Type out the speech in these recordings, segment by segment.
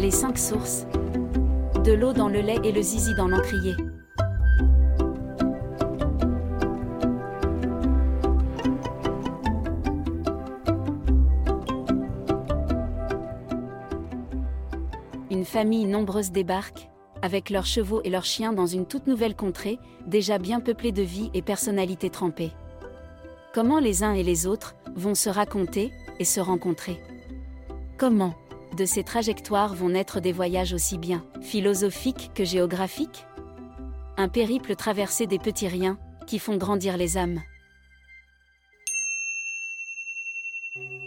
Les cinq sources. De l'eau dans le lait et le zizi dans l'encrier. Une famille nombreuse débarque, avec leurs chevaux et leurs chiens dans une toute nouvelle contrée, déjà bien peuplée de vie et personnalités trempées. Comment les uns et les autres vont se raconter et se rencontrer? Comment? De ces trajectoires vont naître des voyages aussi bien philosophiques que géographiques? Un périple traversé des petits riens qui font grandir les âmes.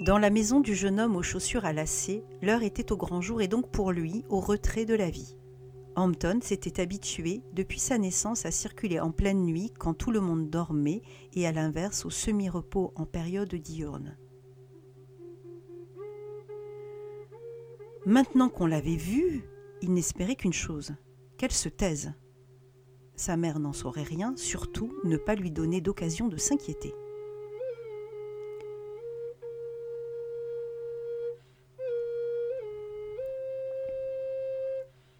Dans la maison du jeune homme aux chaussures à lacets, l'heure était au grand jour et donc pour lui au retrait de la vie. Hampton s'était habitué depuis sa naissance à circuler en pleine nuit quand tout le monde dormait et à l'inverse au semi-repos en période diurne. Maintenant qu'on l'avait vue, il n'espérait qu'une chose, qu'elle se taise. Sa mère n'en saurait rien, surtout ne pas lui donner d'occasion de s'inquiéter.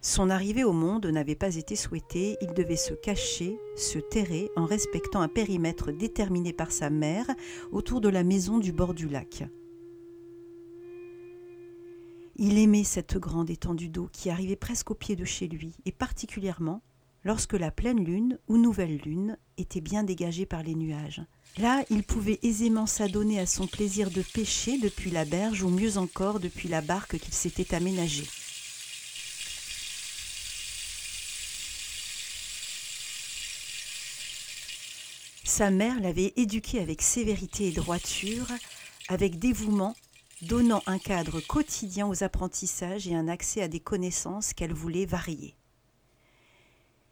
Son arrivée au monde n'avait pas été souhaitée, il devait se cacher, se terrer en respectant un périmètre déterminé par sa mère autour de la maison du bord du lac. Il aimait cette grande étendue d'eau qui arrivait presque au pied de chez lui, et particulièrement lorsque la pleine lune ou nouvelle lune était bien dégagée par les nuages. Là, il pouvait aisément s'adonner à son plaisir de pêcher depuis la berge ou mieux encore depuis la barque qu'il s'était aménagée. Sa mère l'avait éduqué avec sévérité et droiture, avec dévouement, donnant un cadre quotidien aux apprentissages et un accès à des connaissances qu'elle voulait varier.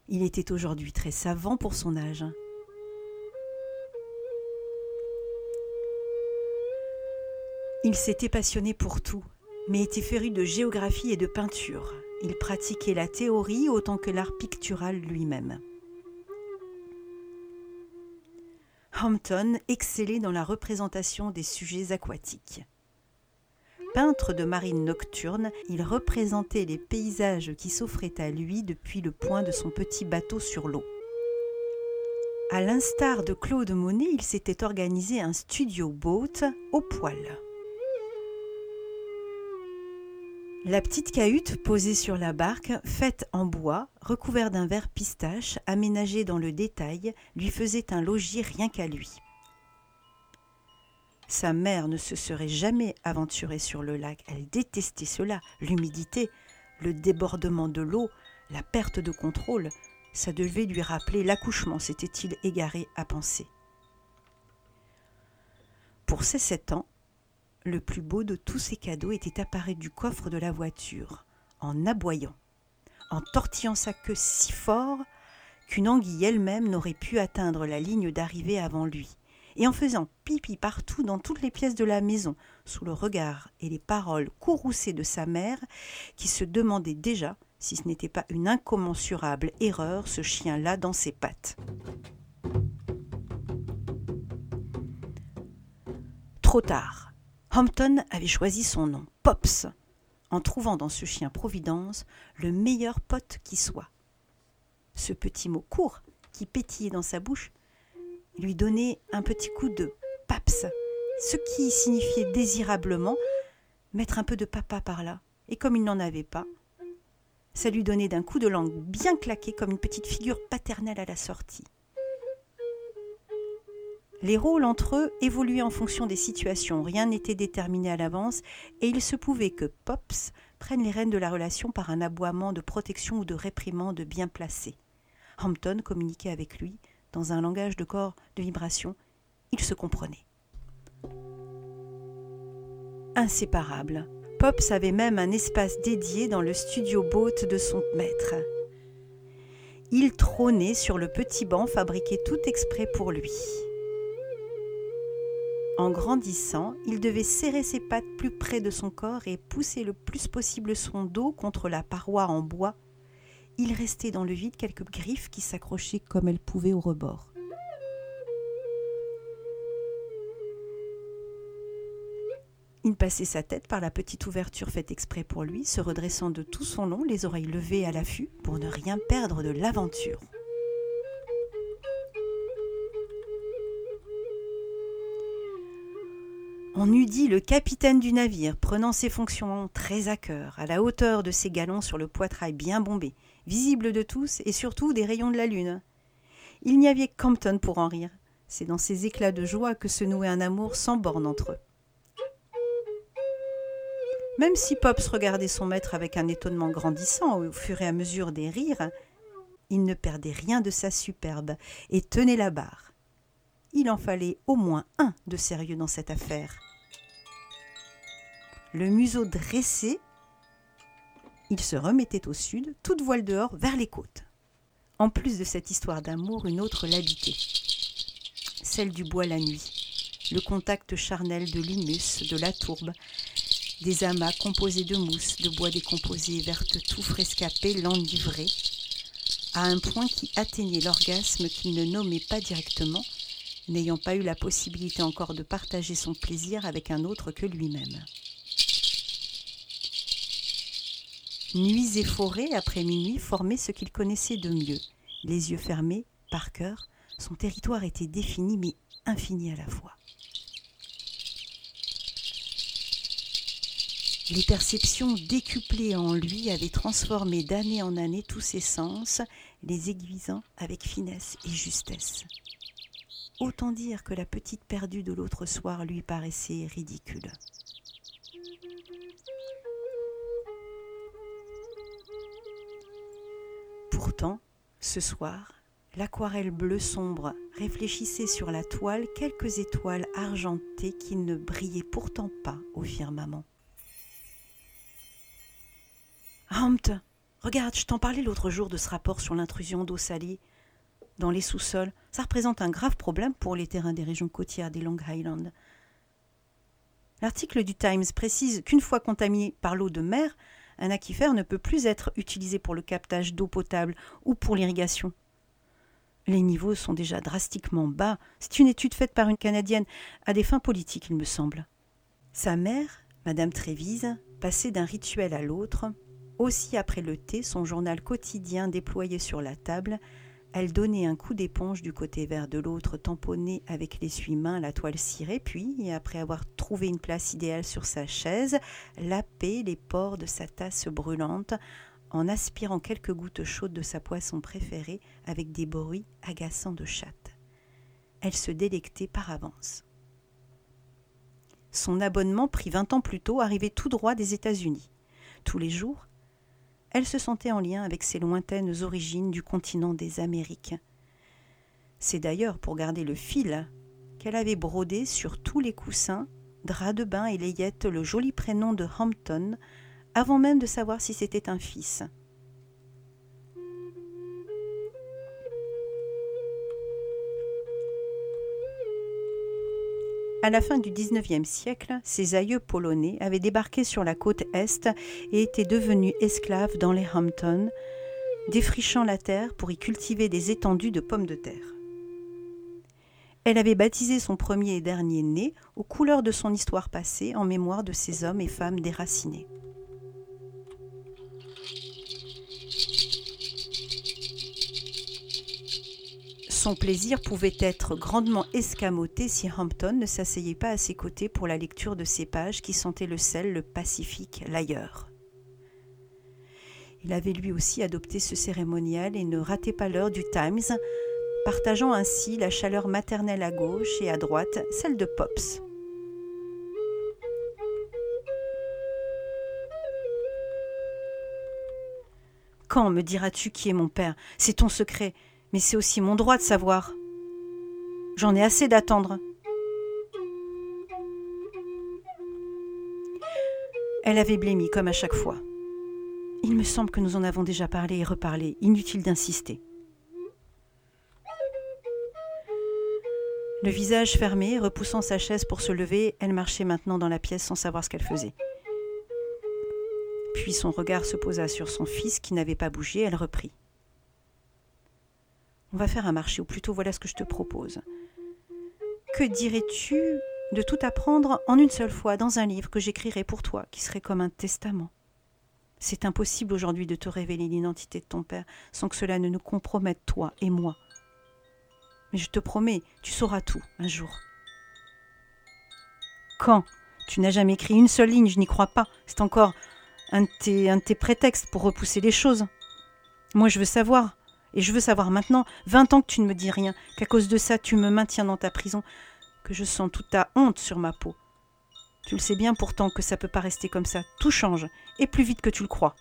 Il était aujourd'hui très savant pour son âge. Il s'était passionné pour tout, mais était féru de géographie et de peinture. Il pratiquait la théorie autant que l'art pictural lui-même. Hampton excellait dans la représentation des sujets aquatiques. Peintre de marine nocturne, il représentait les paysages qui s'offraient à lui depuis le point de son petit bateau sur l'eau. À l'instar de Claude Monet, il s'était organisé un studio boat au poil. La petite cahute posée sur la barque, faite en bois, recouvert d'un verre pistache, aménagé dans le détail, lui faisait un logis rien qu'à lui. Sa mère ne se serait jamais aventurée sur le lac, elle détestait cela, l'humidité, le débordement de l'eau, la perte de contrôle, ça devait lui rappeler l'accouchement, s'était-il égaré à penser. Pour ses sept ans, le plus beau de tous ces cadeaux était apparu du coffre de la voiture, en aboyant, en tortillant sa queue si fort qu'une anguille elle-même n'aurait pu atteindre la ligne d'arrivée avant lui, et en faisant pipi partout dans toutes les pièces de la maison, sous le regard et les paroles courroucées de sa mère, qui se demandait déjà si ce n'était pas une incommensurable erreur, ce chien-là dans ses pattes. Trop tard. Hampton avait choisi son nom, Pops, en trouvant dans ce chien Providence le meilleur pote qui soit. Ce petit mot court, qui pétillait dans sa bouche, lui donnait un petit coup de paps, ce qui signifiait désirablement mettre un peu de papa par là. Et comme il n'en avait pas, ça lui donnait d'un coup de langue bien claqué comme une petite figure paternelle à la sortie. Les rôles entre eux évoluaient en fonction des situations, rien n'était déterminé à l'avance, et il se pouvait que Pops prenne les rênes de la relation par un aboiement de protection ou de réprimande bien placé. Hampton communiquait avec lui dans un langage de corps de vibration, ils se comprenaient. Inséparables, Pops avait même un espace dédié dans le studio boat de son maître. Il trônait sur le petit banc fabriqué tout exprès pour lui. En grandissant, il devait serrer ses pattes plus près de son corps et pousser le plus possible son dos contre la paroi en bois. Il restait dans le vide quelques griffes qui s'accrochaient comme elles pouvaient au rebord. Il passait sa tête par la petite ouverture faite exprès pour lui, se redressant de tout son long, les oreilles levées à l'affût, pour ne rien perdre de l'aventure. On eût dit le capitaine du navire, prenant ses fonctions très à cœur, à la hauteur de ses galons sur le poitrail bien bombé, visible de tous et surtout des rayons de la lune. Il n'y avait Campton pour en rire. C'est dans ces éclats de joie que se nouait un amour sans borne entre eux. Même si Pops regardait son maître avec un étonnement grandissant au fur et à mesure des rires, il ne perdait rien de sa superbe et tenait la barre il en fallait au moins un de sérieux dans cette affaire. Le museau dressé, il se remettait au sud, toute voile dehors, vers les côtes. En plus de cette histoire d'amour, une autre l'habitait, celle du bois la nuit, le contact charnel de l'humus, de la tourbe, des amas composés de mousse, de bois décomposé, verte tout frescapé, l'enivré, à un point qui atteignait l'orgasme qu'il ne nommait pas directement, n'ayant pas eu la possibilité encore de partager son plaisir avec un autre que lui-même. Nuits et forêts, après minuit, formaient ce qu'il connaissait de mieux. Les yeux fermés, par cœur, son territoire était défini mais infini à la fois. Les perceptions décuplées en lui avaient transformé d'année en année tous ses sens, les aiguisant avec finesse et justesse. Autant dire que la petite perdue de l'autre soir lui paraissait ridicule. Pourtant, ce soir, l'aquarelle bleue sombre réfléchissait sur la toile quelques étoiles argentées qui ne brillaient pourtant pas au firmament. Hampt, regarde, je t'en parlais l'autre jour de ce rapport sur l'intrusion d'eau salée dans les sous-sols, ça représente un grave problème pour les terrains des régions côtières des Long Highlands. L'article du Times précise qu'une fois contaminé par l'eau de mer, un aquifère ne peut plus être utilisé pour le captage d'eau potable ou pour l'irrigation. Les niveaux sont déjà drastiquement bas. C'est une étude faite par une Canadienne à des fins politiques, il me semble. Sa mère, Madame Trévise, passait d'un rituel à l'autre. Aussi après le thé, son journal quotidien déployé sur la table, elle donnait un coup d'éponge du côté vert de l'autre, tamponnait avec l'essuie-main la toile cirée, puis, après avoir trouvé une place idéale sur sa chaise, lapait les pores de sa tasse brûlante en aspirant quelques gouttes chaudes de sa poisson préférée avec des bruits agaçants de chatte. Elle se délectait par avance. Son abonnement, pris vingt ans plus tôt, arrivait tout droit des États-Unis. Tous les jours, elle se sentait en lien avec ses lointaines origines du continent des Amériques. C'est d'ailleurs pour garder le fil qu'elle avait brodé sur tous les coussins, draps de bain et layettes le joli prénom de Hampton, avant même de savoir si c'était un fils. À la fin du XIXe siècle, ses aïeux polonais avaient débarqué sur la côte est et étaient devenus esclaves dans les Hamptons, défrichant la terre pour y cultiver des étendues de pommes de terre. Elle avait baptisé son premier et dernier né aux couleurs de son histoire passée en mémoire de ces hommes et femmes déracinés. Son plaisir pouvait être grandement escamoté si Hampton ne s'asseyait pas à ses côtés pour la lecture de ces pages qui sentaient le sel, le Pacifique, l'ailleurs. Il avait lui aussi adopté ce cérémonial et ne ratait pas l'heure du Times, partageant ainsi la chaleur maternelle à gauche et à droite celle de Pops. Quand me diras-tu qui est mon père? C'est ton secret mais c'est aussi mon droit de savoir. J'en ai assez d'attendre. Elle avait blêmi, comme à chaque fois. Il me semble que nous en avons déjà parlé et reparlé, inutile d'insister. Le visage fermé, repoussant sa chaise pour se lever, elle marchait maintenant dans la pièce sans savoir ce qu'elle faisait. Puis son regard se posa sur son fils qui n'avait pas bougé, elle reprit. On va faire un marché, ou plutôt voilà ce que je te propose. Que dirais-tu de tout apprendre en une seule fois dans un livre que j'écrirai pour toi, qui serait comme un testament? C'est impossible aujourd'hui de te révéler l'identité de ton père sans que cela ne nous compromette, toi et moi. Mais je te promets, tu sauras tout un jour. Quand? Tu n'as jamais écrit une seule ligne, je n'y crois pas. C'est encore un de, tes, un de tes prétextes pour repousser les choses. Moi, je veux savoir. Et je veux savoir maintenant, vingt ans que tu ne me dis rien, qu'à cause de ça tu me maintiens dans ta prison, que je sens toute ta honte sur ma peau. Tu le sais bien pourtant que ça peut pas rester comme ça. Tout change, et plus vite que tu le crois.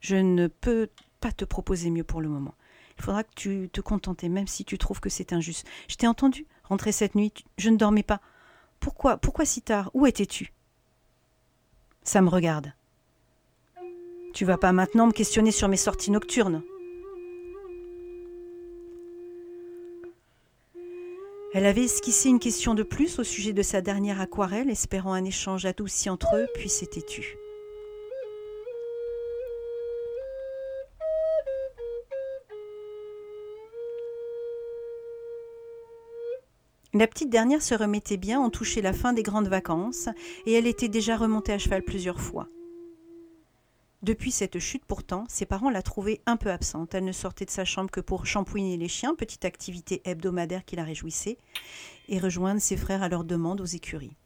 Je ne peux pas te proposer mieux pour le moment. Il faudra que tu te contentes, même si tu trouves que c'est injuste. Je t'ai entendu rentrer cette nuit, je ne dormais pas. Pourquoi Pourquoi si tard? Où étais-tu? Ça me regarde. Tu vas pas maintenant me questionner sur mes sorties nocturnes. Elle avait esquissé une question de plus au sujet de sa dernière aquarelle, espérant un échange adouci entre eux, puis s'était tue. La petite dernière se remettait bien, on touchait la fin des grandes vacances, et elle était déjà remontée à cheval plusieurs fois. Depuis cette chute pourtant, ses parents la trouvaient un peu absente. Elle ne sortait de sa chambre que pour shampouiner les chiens, petite activité hebdomadaire qui la réjouissait, et rejoindre ses frères à leur demande aux écuries.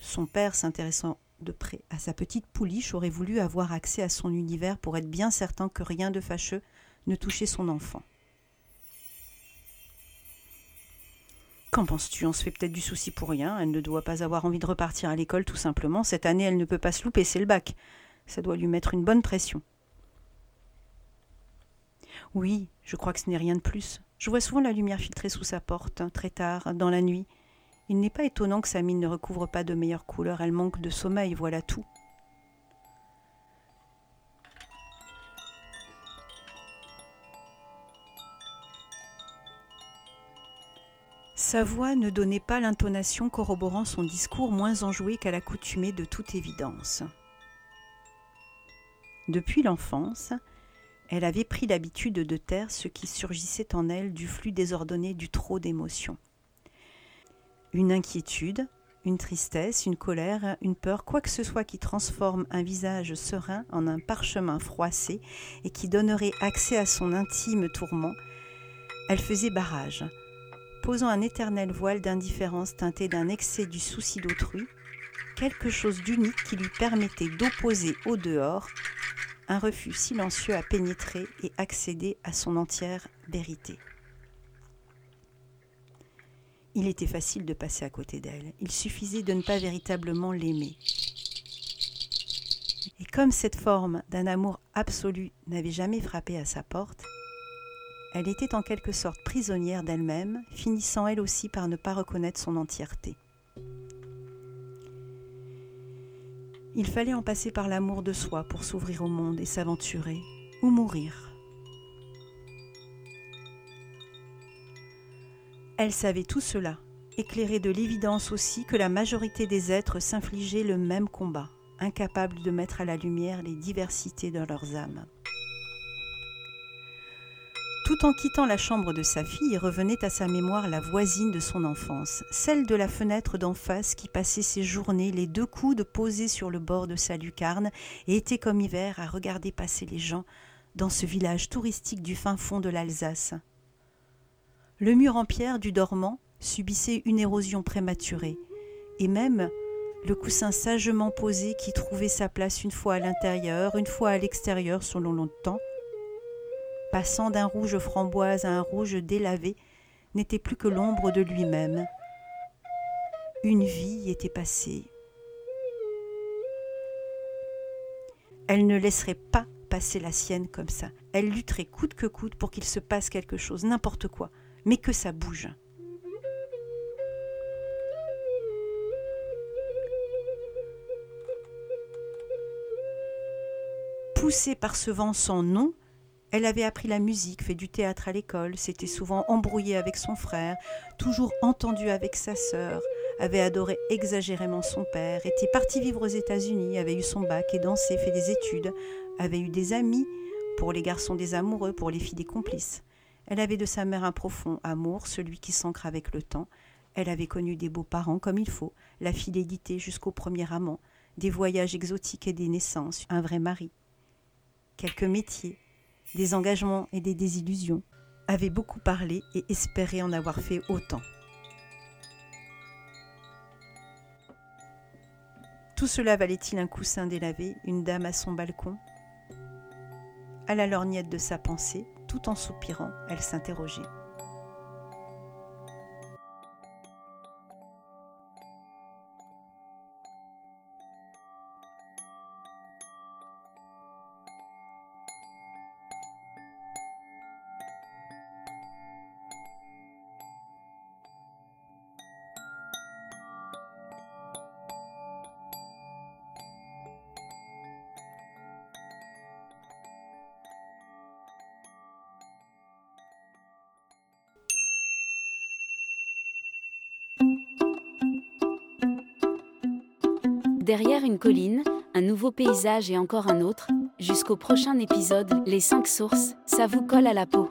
Son père, s'intéressant de près à sa petite pouliche, aurait voulu avoir accès à son univers pour être bien certain que rien de fâcheux ne touchait son enfant. Qu'en penses-tu? On se fait peut-être du souci pour rien. Elle ne doit pas avoir envie de repartir à l'école tout simplement. Cette année, elle ne peut pas se louper, c'est le bac. Ça doit lui mettre une bonne pression. Oui, je crois que ce n'est rien de plus. Je vois souvent la lumière filtrer sous sa porte, hein, très tard, dans la nuit. Il n'est pas étonnant que sa mine ne recouvre pas de meilleures couleurs, elle manque de sommeil, voilà tout. Sa voix ne donnait pas l'intonation corroborant son discours moins enjoué qu'à l'accoutumée de toute évidence. Depuis l'enfance, elle avait pris l'habitude de taire ce qui surgissait en elle du flux désordonné du trop d'émotions. Une inquiétude, une tristesse, une colère, une peur, quoi que ce soit qui transforme un visage serein en un parchemin froissé et qui donnerait accès à son intime tourment, elle faisait barrage, posant un éternel voile d'indifférence teinté d'un excès du souci d'autrui, quelque chose d'unique qui lui permettait d'opposer au dehors un refus silencieux à pénétrer et accéder à son entière vérité. Il était facile de passer à côté d'elle, il suffisait de ne pas véritablement l'aimer. Et comme cette forme d'un amour absolu n'avait jamais frappé à sa porte, elle était en quelque sorte prisonnière d'elle-même, finissant elle aussi par ne pas reconnaître son entièreté. Il fallait en passer par l'amour de soi pour s'ouvrir au monde et s'aventurer, ou mourir. Elle savait tout cela, éclairée de l'évidence aussi que la majorité des êtres s'infligeaient le même combat, incapables de mettre à la lumière les diversités de leurs âmes. Tout en quittant la chambre de sa fille, revenait à sa mémoire la voisine de son enfance, celle de la fenêtre d'en face qui passait ses journées les deux coudes posés sur le bord de sa lucarne et était comme hiver à regarder passer les gens dans ce village touristique du fin fond de l'Alsace. Le mur en pierre du dormant subissait une érosion prématurée, et même le coussin sagement posé qui trouvait sa place une fois à l'intérieur, une fois à l'extérieur selon longtemps, passant d'un rouge framboise à un rouge délavé, n'était plus que l'ombre de lui-même. Une vie était passée. Elle ne laisserait pas passer la sienne comme ça. Elle lutterait coûte que coûte pour qu'il se passe quelque chose, n'importe quoi, mais que ça bouge. Poussée par ce vent sans nom, elle avait appris la musique, fait du théâtre à l'école, s'était souvent embrouillée avec son frère, toujours entendue avec sa sœur, avait adoré exagérément son père, était partie vivre aux États-Unis, avait eu son bac et dansé, fait des études, avait eu des amis, pour les garçons des amoureux, pour les filles des complices. Elle avait de sa mère un profond amour, celui qui s'ancre avec le temps. Elle avait connu des beaux parents comme il faut, la fidélité jusqu'au premier amant, des voyages exotiques et des naissances, un vrai mari. Quelques métiers, des engagements et des désillusions, avait beaucoup parlé et espérait en avoir fait autant. Tout cela valait-il un coussin délavé, une dame à son balcon? À la lorgnette de sa pensée, tout en soupirant, elle s'interrogeait. Derrière une colline, un nouveau paysage et encore un autre, jusqu'au prochain épisode, les 5 sources, ça vous colle à la peau.